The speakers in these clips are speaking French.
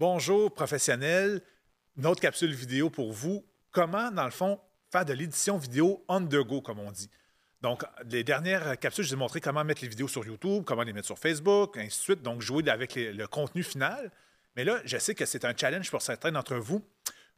Bonjour professionnels, une autre capsule vidéo pour vous. Comment, dans le fond, faire de l'édition vidéo on the go, comme on dit? Donc, les dernières capsules, je vous ai montré comment mettre les vidéos sur YouTube, comment les mettre sur Facebook, ainsi de suite. Donc, jouer avec le contenu final. Mais là, je sais que c'est un challenge pour certains d'entre vous.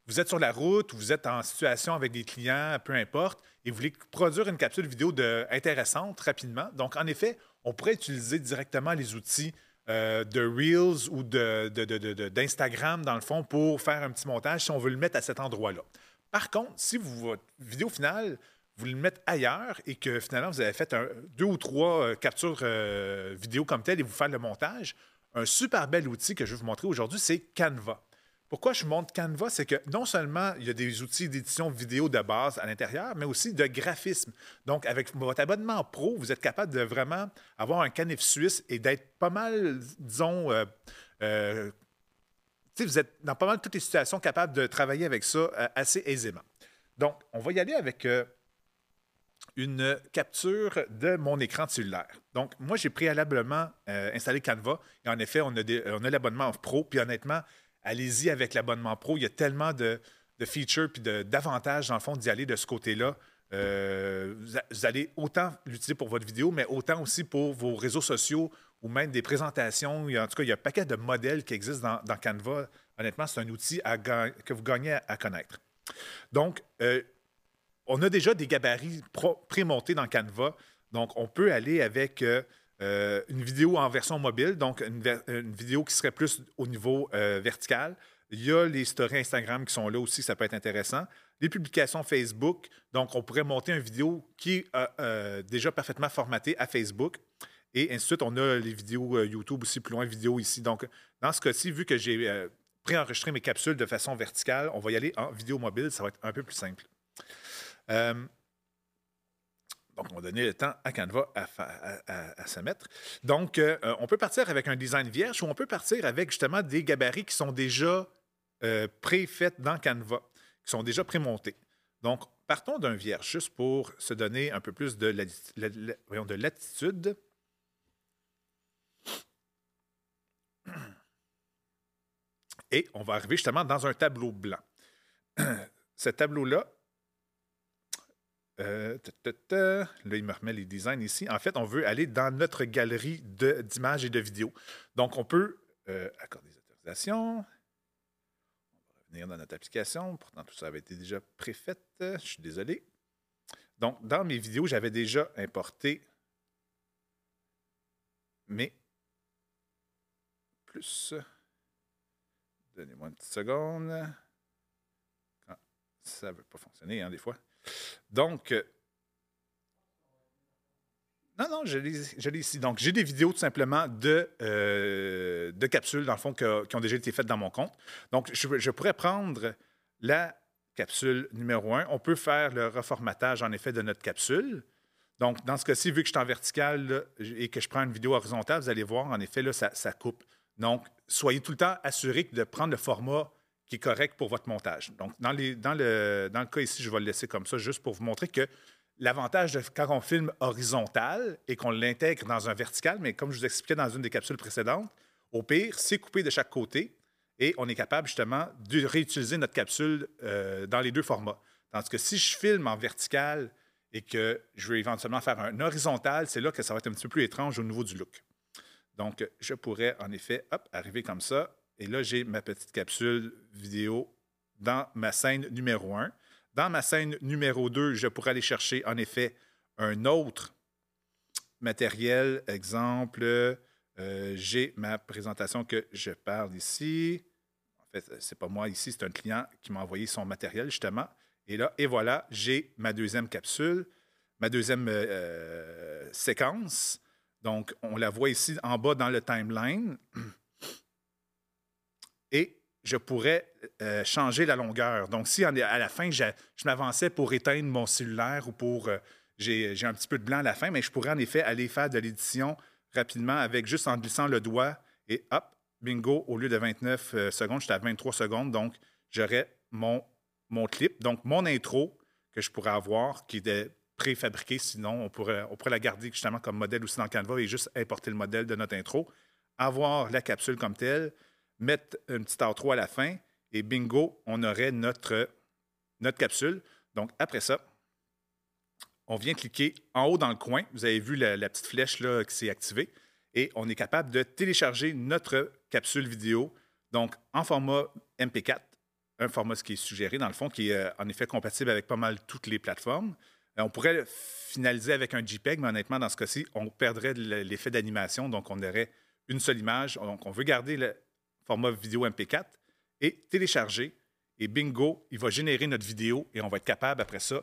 Vous êtes sur la route, vous êtes en situation avec des clients, peu importe, et vous voulez produire une capsule vidéo de, intéressante rapidement. Donc, en effet, on pourrait utiliser directement les outils euh, de Reels ou d'Instagram, dans le fond, pour faire un petit montage si on veut le mettre à cet endroit-là. Par contre, si votre vidéo finale, vous le mettez ailleurs et que finalement, vous avez fait deux ou trois euh, captures euh, vidéo comme telles et vous faites le montage, un super bel outil que je vais vous montrer aujourd'hui, c'est Canva. Pourquoi je montre Canva? C'est que non seulement il y a des outils d'édition vidéo de base à l'intérieur, mais aussi de graphisme. Donc, avec votre abonnement pro, vous êtes capable de vraiment avoir un canif suisse et d'être pas mal, disons, euh, euh, vous êtes dans pas mal toutes les situations capables de travailler avec ça euh, assez aisément. Donc, on va y aller avec une capture de mon écran cellulaire. Donc, moi, j'ai préalablement installé Canva et en effet, on a, on a l'abonnement pro. Puis honnêtement, allez-y avec l'abonnement pro. Il y a tellement de, features et d'avantages, dans le fond, d'y aller de ce côté-là. Euh, vous allez autant l'utiliser pour votre vidéo, mais autant aussi pour vos réseaux sociaux ou même des présentations. en tout cas, il y a un paquet de modèles qui existent dans, Canva. Honnêtement, c'est un outil que vous gagnez à, connaître. Donc, euh, on a déjà des gabarits pré-montés dans Canva. Donc, on peut aller avec euh, euh, une vidéo en version mobile, donc une, vidéo qui serait plus au niveau euh, vertical. Il y a les stories Instagram qui sont là aussi, ça peut être intéressant. Les publications Facebook, donc on pourrait monter une vidéo qui est euh, déjà parfaitement formatée à Facebook. Et ainsi de suite, on a les vidéos YouTube aussi, plus loin, vidéo ici. Donc, dans ce cas-ci, vu que j'ai préenregistré mes capsules de façon verticale, on va y aller en vidéo mobile, ça va être un peu plus simple. Donc, on va donner le temps à Canva à, se mettre. Donc, euh, on peut partir avec un design vierge ou on peut partir avec justement des gabarits qui sont déjà euh, pré-faits dans Canva, qui sont déjà pré-montés. Donc, partons d'un vierge juste pour se donner un peu plus de latitude. Et on va arriver justement dans un tableau blanc. Ce tableau-là, euh, là, il me remet les designs ici. En fait, on veut aller dans notre galerie d'images et de vidéos. Donc, on peut euh, accorder des autorisations. On va revenir dans notre application. Pourtant, tout ça avait été déjà préfait. Je suis désolé. Donc, dans mes vidéos, j'avais déjà importé mes plus. Donnez-moi une petite seconde. ça ne veut pas fonctionner, hein, des fois. Donc, euh, non, non, je l'ai ici. Donc, j'ai des vidéos tout simplement de, euh, de capsules, dans le fond, qui ont déjà été faites dans mon compte. Donc, je, pourrais prendre la capsule numéro 1. On peut faire le reformatage, en effet, de notre capsule. Donc, dans ce cas-ci, vu que je suis en vertical et que je prends une vidéo horizontale, vous allez voir, en effet, là, ça, ça coupe. Donc, soyez tout le temps assuré de prendre le format qui est correct pour votre montage. Donc, dans, les, dans, le, dans le cas ici, je vais le laisser comme ça, juste pour vous montrer que l'avantage de quand on filme horizontal et qu'on l'intègre dans un vertical, mais comme je vous expliquais dans une des capsules précédentes, au pire, c'est coupé de chaque côté et on est capable justement de réutiliser notre capsule euh, dans les deux formats. Tandis que si je filme en vertical et que je veux éventuellement faire un horizontal, c'est là que ça va être un petit peu plus étrange au niveau du look. Donc, je pourrais en effet hop, arriver comme ça, et là, j'ai ma petite capsule vidéo dans ma scène numéro 1. Dans ma scène numéro 2, je pourrais aller chercher en effet un autre matériel. Exemple, euh, j'ai ma présentation que je parle ici. En fait, ce n'est pas moi ici, c'est un client qui m'a envoyé son matériel justement. Et là, et voilà, j'ai ma deuxième capsule, ma deuxième euh, euh, séquence. Donc, on la voit ici en bas dans le timeline et je pourrais euh, changer la longueur. Donc, si à la fin, je, m'avançais pour éteindre mon cellulaire ou pour. Euh, j'ai un petit peu de blanc à la fin, mais je pourrais en effet aller faire de l'édition rapidement avec juste en glissant le doigt et hop, bingo, au lieu de 29 euh, secondes, j'étais à 23 secondes. Donc, j'aurais mon, mon clip, donc mon intro que je pourrais avoir qui était préfabriqué. Sinon, on pourrait, on pourrait la garder justement comme modèle aussi dans Canva et juste importer le modèle de notre intro, avoir la capsule comme telle mettre une petite outro à la fin et bingo, on aurait notre, notre capsule. Donc, après ça, on vient cliquer en haut dans le coin. Vous avez vu la, petite flèche là, qui s'est activée. Et on est capable de télécharger notre capsule vidéo, donc en format MP4, un format qui est suggéré dans le fond, qui est euh, en effet compatible avec pas mal toutes les plateformes. Euh, on pourrait finaliser avec un JPEG, mais honnêtement, dans ce cas-ci, on perdrait l'effet d'animation, donc on aurait une seule image. Donc, on veut garder format vidéo MP4 et télécharger. Et bingo, il va générer notre vidéo et on va être capable après ça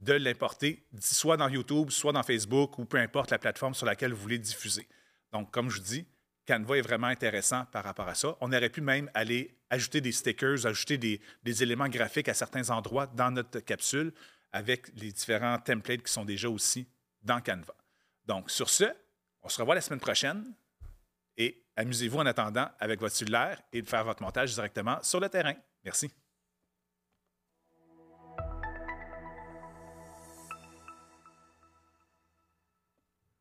de l'importer soit dans YouTube, soit dans Facebook ou peu importe la plateforme sur laquelle vous voulez diffuser. Donc, comme je vous dis, Canva est vraiment intéressant par rapport à ça. On aurait pu même aller ajouter des stickers, ajouter des, des éléments graphiques à certains endroits dans notre capsule avec les différents templates qui sont déjà aussi dans Canva. Donc, sur ce, on se revoit la semaine prochaine et amusez-vous en attendant avec votre cellulaire et de faire votre montage directement sur le terrain. Merci.